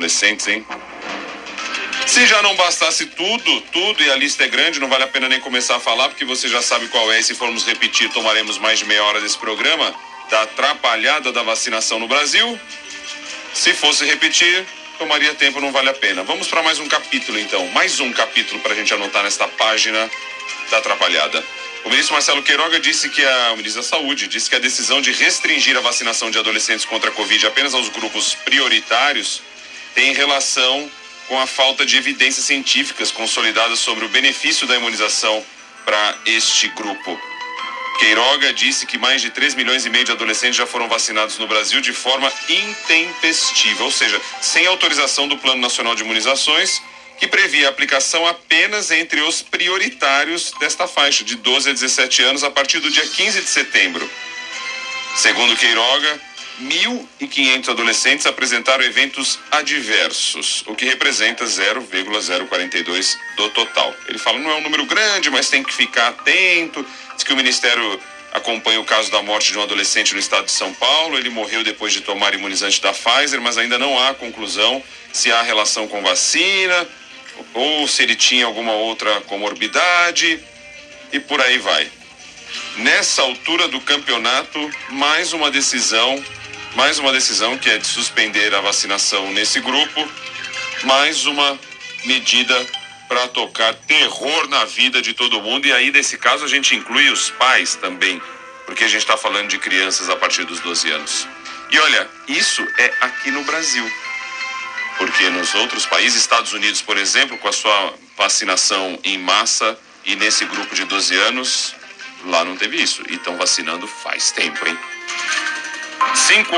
adolescentes, hein? Se já não bastasse tudo, tudo, e a lista é grande, não vale a pena nem começar a falar, porque você já sabe qual é, e se formos repetir, tomaremos mais de meia hora desse programa, da atrapalhada da vacinação no Brasil. Se fosse repetir, tomaria tempo, não vale a pena. Vamos para mais um capítulo, então. Mais um capítulo para a gente anotar nesta página da atrapalhada. O ministro Marcelo Queiroga disse que a o ministro da Saúde disse que a decisão de restringir a vacinação de adolescentes contra a Covid apenas aos grupos prioritários tem relação com a falta de evidências científicas consolidadas sobre o benefício da imunização para este grupo. Queiroga disse que mais de 3 milhões e meio de adolescentes já foram vacinados no Brasil de forma intempestiva, ou seja, sem autorização do Plano Nacional de Imunizações, que previa a aplicação apenas entre os prioritários desta faixa, de 12 a 17 anos, a partir do dia 15 de setembro. Segundo Queiroga, 1.500 adolescentes apresentaram eventos adversos, o que representa 0,042 do total. Ele fala, não é um número grande, mas tem que ficar atento. Diz que o Ministério acompanha o caso da morte de um adolescente no estado de São Paulo. Ele morreu depois de tomar imunizante da Pfizer, mas ainda não há conclusão se há relação com vacina ou se ele tinha alguma outra comorbidade e por aí vai. Nessa altura do campeonato, mais uma decisão, mais uma decisão que é de suspender a vacinação nesse grupo, mais uma medida para tocar terror na vida de todo mundo e aí nesse caso a gente inclui os pais também, porque a gente está falando de crianças a partir dos 12 anos. E olha, isso é aqui no Brasil. Porque nos outros países, Estados Unidos, por exemplo, com a sua vacinação em massa e nesse grupo de 12 anos, lá não teve isso. E estão vacinando faz tempo, hein? Cinco